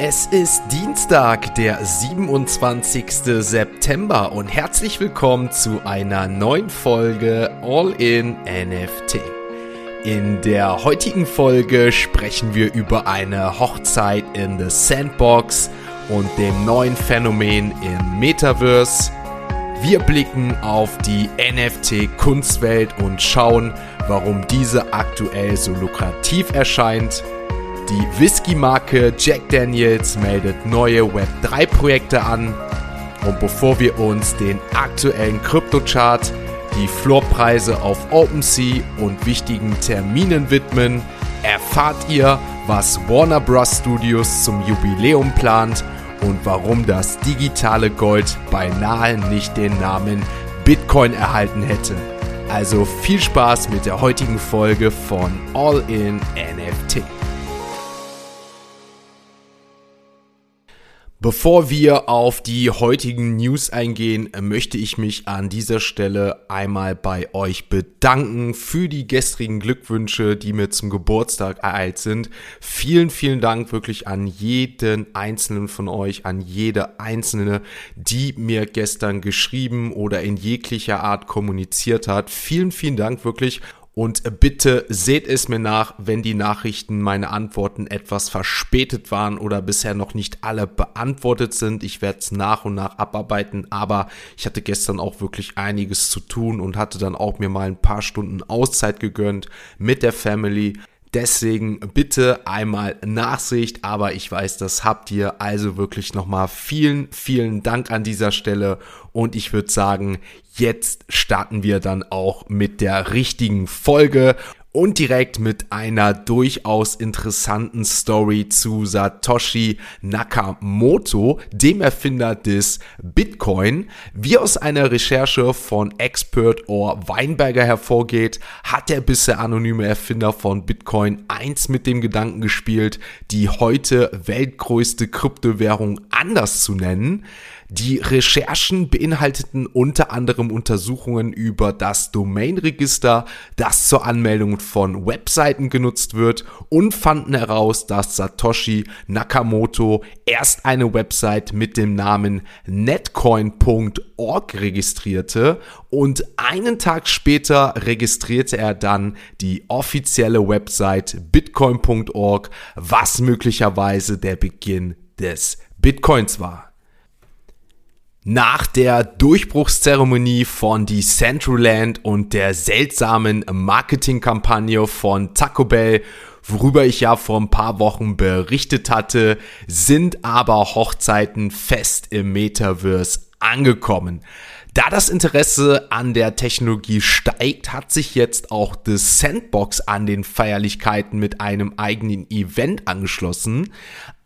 Es ist Dienstag, der 27. September und herzlich willkommen zu einer neuen Folge All in NFT. In der heutigen Folge sprechen wir über eine Hochzeit in the Sandbox und dem neuen Phänomen im Metaverse. Wir blicken auf die NFT-Kunstwelt und schauen, warum diese aktuell so lukrativ erscheint die Whisky-Marke Jack Daniels meldet neue Web3-Projekte an. Und bevor wir uns den aktuellen Kryptochart, die Floorpreise auf OpenSea und wichtigen Terminen widmen, erfahrt ihr, was Warner Bros. Studios zum Jubiläum plant und warum das digitale Gold beinahe nicht den Namen Bitcoin erhalten hätte. Also viel Spaß mit der heutigen Folge von All in NFT. Bevor wir auf die heutigen News eingehen, möchte ich mich an dieser Stelle einmal bei euch bedanken für die gestrigen Glückwünsche, die mir zum Geburtstag ereilt sind. Vielen, vielen Dank wirklich an jeden einzelnen von euch, an jede einzelne, die mir gestern geschrieben oder in jeglicher Art kommuniziert hat. Vielen, vielen Dank wirklich. Und bitte seht es mir nach, wenn die Nachrichten, meine Antworten etwas verspätet waren oder bisher noch nicht alle beantwortet sind. Ich werde es nach und nach abarbeiten, aber ich hatte gestern auch wirklich einiges zu tun und hatte dann auch mir mal ein paar Stunden Auszeit gegönnt mit der Family. Deswegen bitte einmal Nachsicht, aber ich weiß, das habt ihr. Also wirklich nochmal vielen, vielen Dank an dieser Stelle. Und ich würde sagen, jetzt starten wir dann auch mit der richtigen Folge und direkt mit einer durchaus interessanten Story zu Satoshi Nakamoto, dem Erfinder des Bitcoin. Wie aus einer Recherche von Expert or Weinberger hervorgeht, hat der bisher anonyme Erfinder von Bitcoin eins mit dem Gedanken gespielt, die heute weltgrößte Kryptowährung anders zu nennen. Die Recherchen beinhalteten unter anderem Untersuchungen über das Domainregister, das zur Anmeldung von Webseiten genutzt wird und fanden heraus, dass Satoshi Nakamoto erst eine Website mit dem Namen netcoin.org registrierte und einen Tag später registrierte er dann die offizielle Website bitcoin.org, was möglicherweise der Beginn des Bitcoins war. Nach der Durchbruchszeremonie von Decentraland und der seltsamen Marketingkampagne von Taco Bell, worüber ich ja vor ein paar Wochen berichtet hatte, sind aber Hochzeiten fest im Metaverse angekommen. Da das Interesse an der Technologie steigt, hat sich jetzt auch The Sandbox an den Feierlichkeiten mit einem eigenen Event angeschlossen.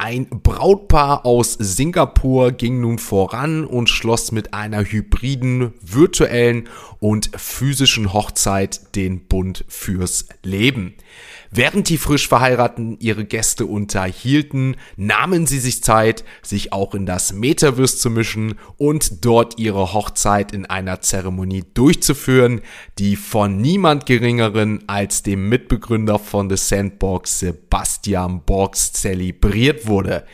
Ein Brautpaar aus Singapur ging nun voran und schloss mit einer hybriden, virtuellen und physischen Hochzeit den Bund fürs Leben. Während die frisch Verheirateten ihre Gäste unterhielten, nahmen sie sich Zeit, sich auch in das Metaverse zu mischen und dort ihre Hochzeit in einer Zeremonie durchzuführen, die von niemand geringeren als dem Mitbegründer von The Sandbox, Sebastian Borgs, zelebriert wurde.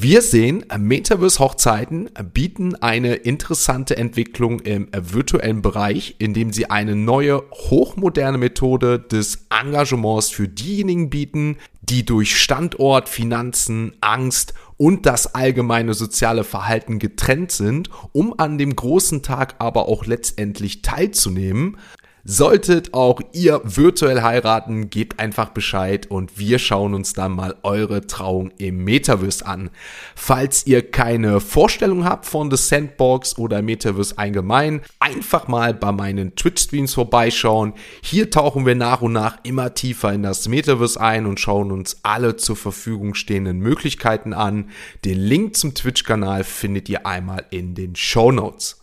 Wir sehen, Metaverse-Hochzeiten bieten eine interessante Entwicklung im virtuellen Bereich, indem sie eine neue, hochmoderne Methode des Engagements für diejenigen bieten, die durch Standort, Finanzen, Angst und das allgemeine soziale Verhalten getrennt sind, um an dem großen Tag aber auch letztendlich teilzunehmen. Solltet auch ihr virtuell heiraten, gebt einfach Bescheid und wir schauen uns dann mal eure Trauung im Metaverse an. Falls ihr keine Vorstellung habt von The Sandbox oder Metaverse allgemein, einfach mal bei meinen Twitch-Streams vorbeischauen. Hier tauchen wir nach und nach immer tiefer in das Metaverse ein und schauen uns alle zur Verfügung stehenden Möglichkeiten an. Den Link zum Twitch-Kanal findet ihr einmal in den Show Notes.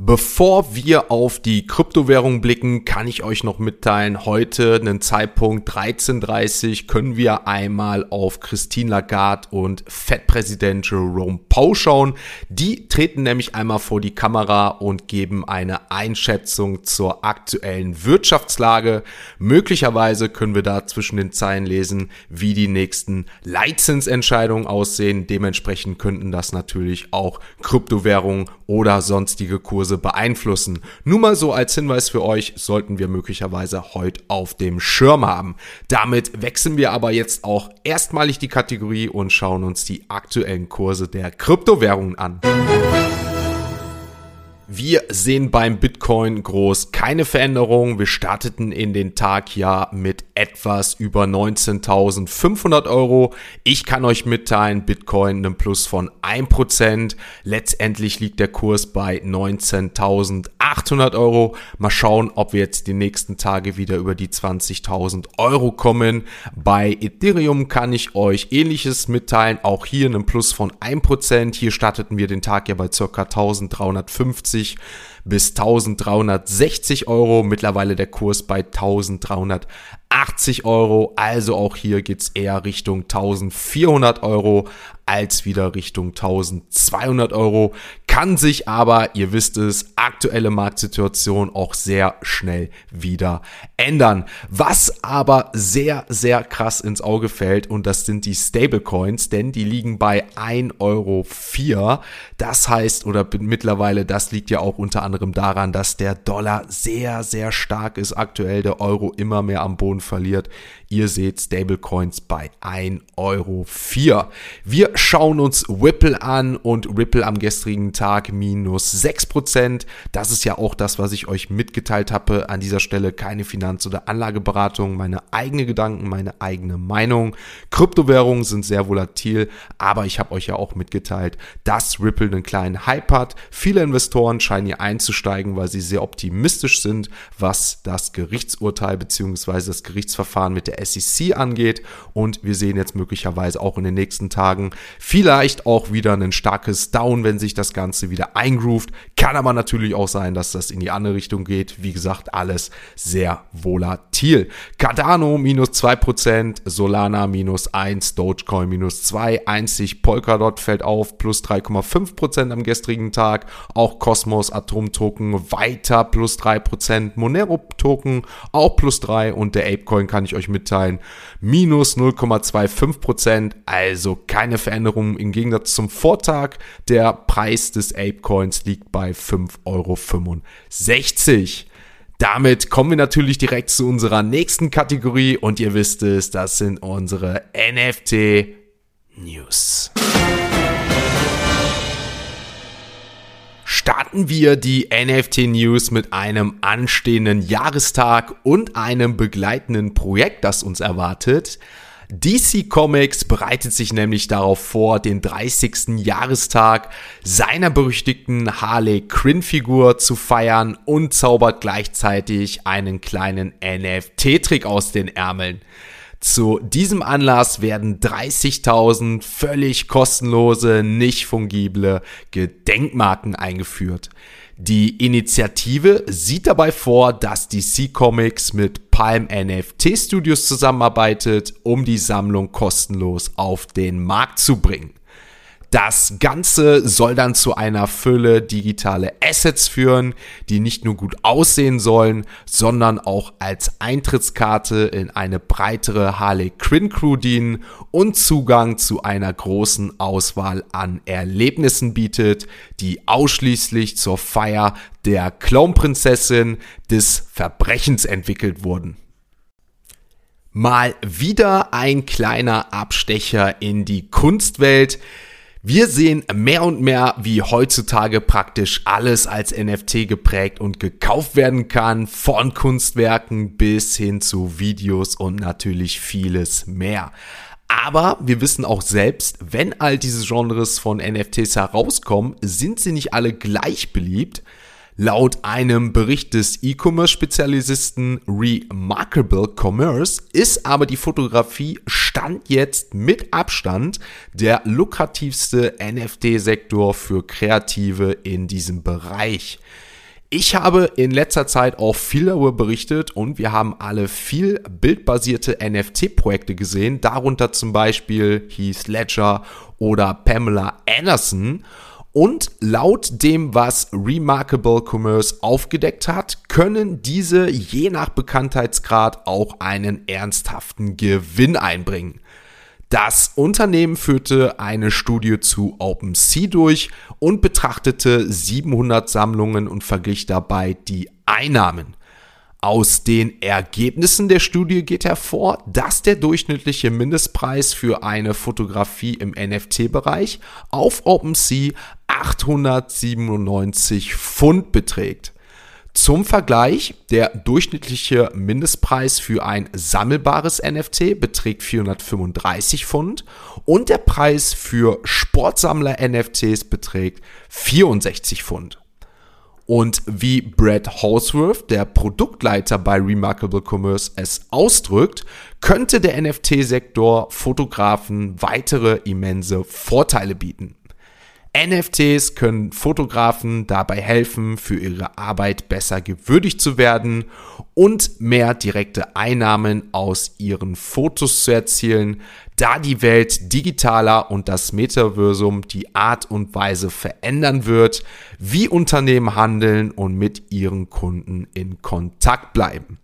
Bevor wir auf die Kryptowährung blicken, kann ich euch noch mitteilen, heute einen Zeitpunkt 13.30 können wir einmal auf Christine Lagarde und Fed-Präsident Jerome Powell schauen. Die treten nämlich einmal vor die Kamera und geben eine Einschätzung zur aktuellen Wirtschaftslage. Möglicherweise können wir da zwischen den Zeilen lesen, wie die nächsten Leitzinsentscheidungen aussehen. Dementsprechend könnten das natürlich auch Kryptowährungen oder sonstige Kurse Kurse beeinflussen. Nur mal so als Hinweis für euch, sollten wir möglicherweise heute auf dem Schirm haben. Damit wechseln wir aber jetzt auch erstmalig die Kategorie und schauen uns die aktuellen Kurse der Kryptowährungen an. Wir sehen beim Bitcoin groß keine Veränderung. Wir starteten in den Tag ja mit etwas über 19.500 Euro. Ich kann euch mitteilen, Bitcoin einen Plus von 1%. Letztendlich liegt der Kurs bei 19.800 Euro. Mal schauen, ob wir jetzt die nächsten Tage wieder über die 20.000 Euro kommen. Bei Ethereum kann ich euch ähnliches mitteilen. Auch hier einen Plus von 1%. Hier starteten wir den Tag ja bei ca. 1350 sich bis 1360 Euro. Mittlerweile der Kurs bei 1380 Euro. Also auch hier geht's eher Richtung 1400 Euro als wieder Richtung 1200 Euro. Kann sich aber, ihr wisst es, aktuelle Marktsituation auch sehr schnell wieder ändern. Was aber sehr, sehr krass ins Auge fällt und das sind die Stablecoins, denn die liegen bei 1,04 Euro. Das heißt, oder mittlerweile, das liegt ja auch unter anderem daran, dass der Dollar sehr, sehr stark ist aktuell, der Euro immer mehr am Boden verliert. Ihr seht Stablecoins bei 1,04 Euro. Wir schauen uns Ripple an und Ripple am gestrigen Tag minus 6%. Das ist ja auch das, was ich euch mitgeteilt habe. An dieser Stelle keine Finanz- oder Anlageberatung, meine eigene Gedanken, meine eigene Meinung. Kryptowährungen sind sehr volatil, aber ich habe euch ja auch mitgeteilt, dass Ripple einen kleinen Hype hat. Viele Investoren scheinen hier einzusteigen, weil sie sehr optimistisch sind, was das Gerichtsurteil bzw. das Gerichtsverfahren mit der SEC angeht. Und wir sehen jetzt möglicherweise auch in den nächsten Tagen vielleicht auch wieder ein starkes Down, wenn sich das Ganze wieder eingroovt. Kann aber natürlich auch sein, dass das in die andere Richtung geht. Wie gesagt, alles sehr volatil. Cardano minus 2%, Solana minus 1, Dogecoin minus 2, einzig Polkadot fällt auf, plus 3,5% am gestrigen Tag. Auch Cosmos Atom Token weiter plus 3%, Monero Token auch plus 3 und der Apecoin kann ich euch mit mitteilen. Minus 0,25 Prozent, also keine Veränderung im Gegensatz zum Vortag. Der Preis des Apecoins liegt bei 5,65 Euro. Damit kommen wir natürlich direkt zu unserer nächsten Kategorie und ihr wisst es, das sind unsere NFT News. Starten wir die NFT News mit einem anstehenden Jahrestag und einem begleitenden Projekt, das uns erwartet. DC Comics bereitet sich nämlich darauf vor, den 30. Jahrestag seiner berüchtigten Harley Quinn Figur zu feiern und zaubert gleichzeitig einen kleinen NFT-Trick aus den Ärmeln. Zu diesem Anlass werden 30.000 völlig kostenlose, nicht fungible Gedenkmarken eingeführt. Die Initiative sieht dabei vor, dass DC Comics mit Palm NFT Studios zusammenarbeitet, um die Sammlung kostenlos auf den Markt zu bringen. Das Ganze soll dann zu einer Fülle digitale Assets führen, die nicht nur gut aussehen sollen, sondern auch als Eintrittskarte in eine breitere Harley Quinn Crew dienen und Zugang zu einer großen Auswahl an Erlebnissen bietet, die ausschließlich zur Feier der Clownprinzessin des Verbrechens entwickelt wurden. Mal wieder ein kleiner Abstecher in die Kunstwelt. Wir sehen mehr und mehr, wie heutzutage praktisch alles als NFT geprägt und gekauft werden kann, von Kunstwerken bis hin zu Videos und natürlich vieles mehr. Aber wir wissen auch selbst, wenn all diese Genres von NFTs herauskommen, sind sie nicht alle gleich beliebt. Laut einem Bericht des E-Commerce-Spezialisten Remarkable Commerce ist aber die Fotografie Stand jetzt mit Abstand der lukrativste NFT-Sektor für Kreative in diesem Bereich. Ich habe in letzter Zeit auch viel darüber berichtet und wir haben alle viel bildbasierte NFT-Projekte gesehen, darunter zum Beispiel Heath Ledger oder Pamela Anderson. Und laut dem, was Remarkable Commerce aufgedeckt hat, können diese je nach Bekanntheitsgrad auch einen ernsthaften Gewinn einbringen. Das Unternehmen führte eine Studie zu OpenSea durch und betrachtete 700 Sammlungen und verglich dabei die Einnahmen. Aus den Ergebnissen der Studie geht hervor, dass der durchschnittliche Mindestpreis für eine Fotografie im NFT-Bereich auf OpenSea 897 Pfund beträgt. Zum Vergleich, der durchschnittliche Mindestpreis für ein sammelbares NFT beträgt 435 Pfund und der Preis für Sportsammler-NFTs beträgt 64 Pfund. Und wie Brad Holsworth, der Produktleiter bei Remarkable Commerce, es ausdrückt, könnte der NFT-Sektor Fotografen weitere immense Vorteile bieten. NFTs können Fotografen dabei helfen, für ihre Arbeit besser gewürdigt zu werden und mehr direkte Einnahmen aus ihren Fotos zu erzielen, da die Welt digitaler und das Metaversum die Art und Weise verändern wird, wie Unternehmen handeln und mit ihren Kunden in Kontakt bleiben.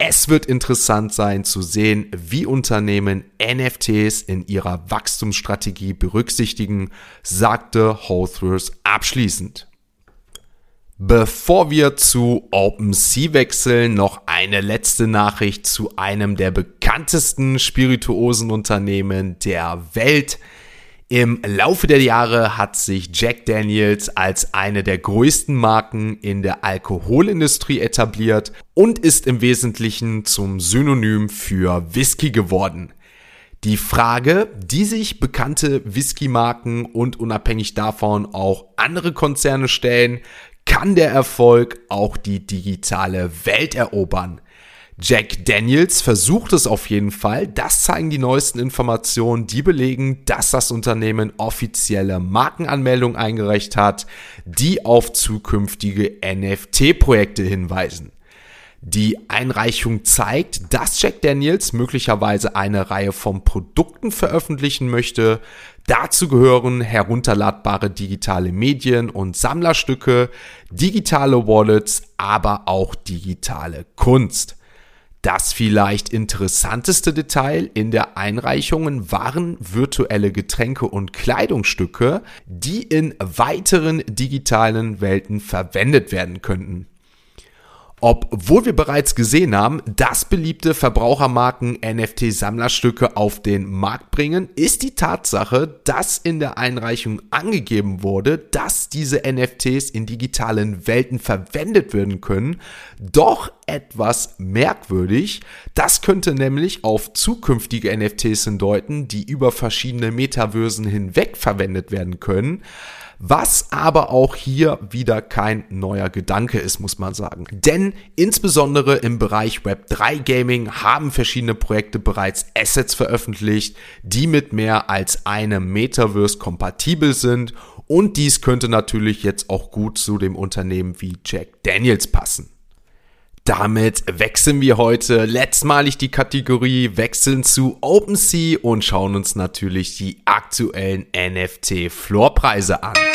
Es wird interessant sein zu sehen, wie Unternehmen NFTs in ihrer Wachstumsstrategie berücksichtigen, sagte Holthworth abschließend. Bevor wir zu OpenSea wechseln, noch eine letzte Nachricht zu einem der bekanntesten spirituosen Unternehmen der Welt. Im Laufe der Jahre hat sich Jack Daniels als eine der größten Marken in der Alkoholindustrie etabliert und ist im Wesentlichen zum Synonym für Whisky geworden. Die Frage, die sich bekannte Whisky-Marken und unabhängig davon auch andere Konzerne stellen, kann der Erfolg auch die digitale Welt erobern? Jack Daniels versucht es auf jeden Fall. Das zeigen die neuesten Informationen, die belegen, dass das Unternehmen offizielle Markenanmeldung eingereicht hat, die auf zukünftige NFT-Projekte hinweisen. Die Einreichung zeigt, dass Jack Daniels möglicherweise eine Reihe von Produkten veröffentlichen möchte. Dazu gehören herunterladbare digitale Medien und Sammlerstücke, digitale Wallets, aber auch digitale Kunst. Das vielleicht interessanteste Detail in der Einreichungen waren virtuelle Getränke und Kleidungsstücke, die in weiteren digitalen Welten verwendet werden könnten. Obwohl wir bereits gesehen haben, dass beliebte Verbrauchermarken NFT-Sammlerstücke auf den Markt bringen, ist die Tatsache, dass in der Einreichung angegeben wurde, dass diese NFTs in digitalen Welten verwendet werden können, doch etwas merkwürdig. Das könnte nämlich auf zukünftige NFTs hindeuten, die über verschiedene Metaversen hinweg verwendet werden können was aber auch hier wieder kein neuer Gedanke ist, muss man sagen. Denn insbesondere im Bereich Web3 Gaming haben verschiedene Projekte bereits Assets veröffentlicht, die mit mehr als einem Metaverse kompatibel sind und dies könnte natürlich jetzt auch gut zu dem Unternehmen wie Jack Daniels passen. Damit wechseln wir heute letztmalig die Kategorie, wechseln zu OpenSea und schauen uns natürlich die aktuellen NFT-Floorpreise an.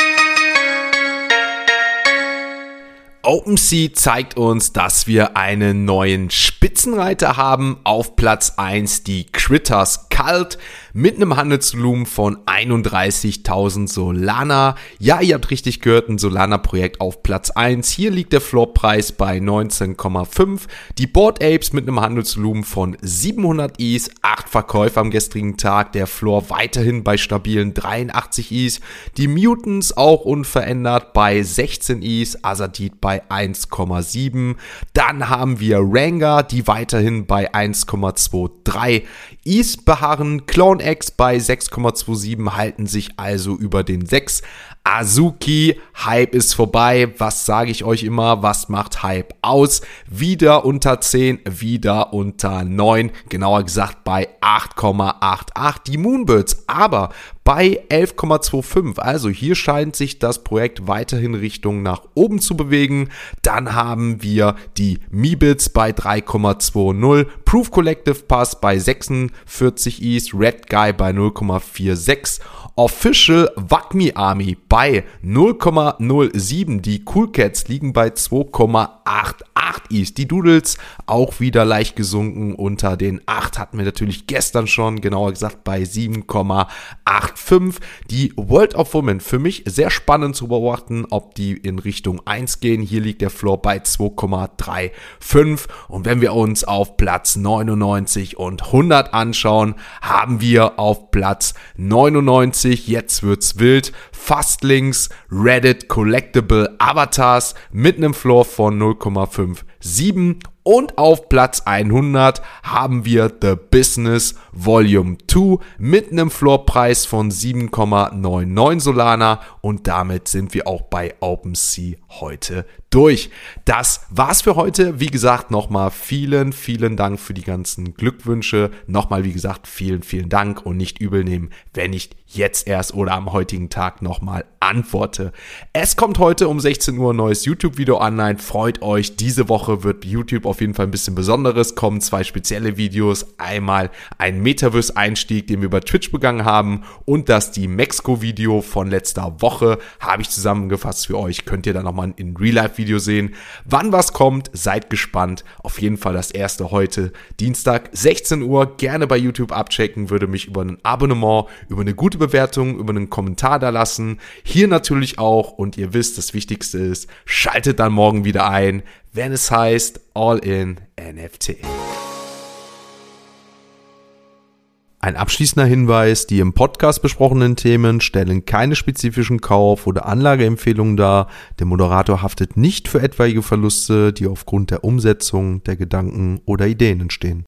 OpenSea zeigt uns, dass wir einen neuen Spitzenreiter haben. Auf Platz 1 die Critters Cult mit einem Handelsvolumen von 31.000 Solana. Ja, ihr habt richtig gehört, ein Solana-Projekt auf Platz 1. Hier liegt der Floorpreis bei 19,5. Die Board Apes mit einem Handelsvolumen von 700 Is, 8 Verkäufe am gestrigen Tag. Der Floor weiterhin bei stabilen 83 Is. Die Mutants auch unverändert bei 16 Is. Azadid bei bei 1,7. Dann haben wir Ranga, die weiterhin bei 1,23 Is beharren. Clone X bei 6,27 halten sich also über den 6. Azuki, Hype ist vorbei. Was sage ich euch immer? Was macht Hype aus? Wieder unter 10, wieder unter 9. Genauer gesagt bei 8,88 die Moonbirds. Aber bei 11,25. Also hier scheint sich das Projekt weiterhin Richtung nach oben zu bewegen. Dann haben wir die Mibits bei 3,20, Proof Collective Pass bei 46 East, Red Guy bei 0,46 Official Wacmi Army bei 0,07. Die Cool Cats liegen bei 2,88 ist. Die Doodles auch wieder leicht gesunken unter den 8 hatten wir natürlich gestern schon, genauer gesagt bei 7,85. Die World of Women für mich sehr spannend zu beobachten, ob die in Richtung 1 gehen. Hier liegt der Floor bei 2,35 und wenn wir uns auf Platz 99 und 100 anschauen, haben wir auf Platz 99, jetzt wird's wild, Fastlings, Reddit Collectible Avatars mit einem Floor von 0,57 und auf Platz 100 haben wir The Business Volume 2 mit einem Floorpreis von 7,99 Solana und damit sind wir auch bei OpenSea heute durch. Das war's für heute. Wie gesagt, nochmal vielen, vielen Dank für die ganzen Glückwünsche. Nochmal, wie gesagt, vielen, vielen Dank und nicht übel nehmen, wenn ich jetzt erst oder am heutigen Tag nochmal antworte. Es kommt heute um 16 Uhr ein neues YouTube-Video online. Freut euch. Diese Woche wird YouTube auf jeden Fall ein bisschen Besonderes kommen. Zwei spezielle Videos. Einmal ein Metaverse-Einstieg, den wir über Twitch begangen haben und das die Mexiko-Video von letzter Woche habe ich zusammengefasst für euch. Könnt ihr dann nochmal in Real-Life-Video sehen. Wann was kommt, seid gespannt. Auf jeden Fall das erste heute, Dienstag, 16 Uhr. Gerne bei YouTube abchecken. Würde mich über ein Abonnement, über eine gute Bewertung, über einen Kommentar da lassen. Hier natürlich auch. Und ihr wisst, das Wichtigste ist, schaltet dann morgen wieder ein, wenn es heißt All in NFT. Ein abschließender Hinweis, die im Podcast besprochenen Themen stellen keine spezifischen Kauf- oder Anlageempfehlungen dar. Der Moderator haftet nicht für etwaige Verluste, die aufgrund der Umsetzung der Gedanken oder Ideen entstehen.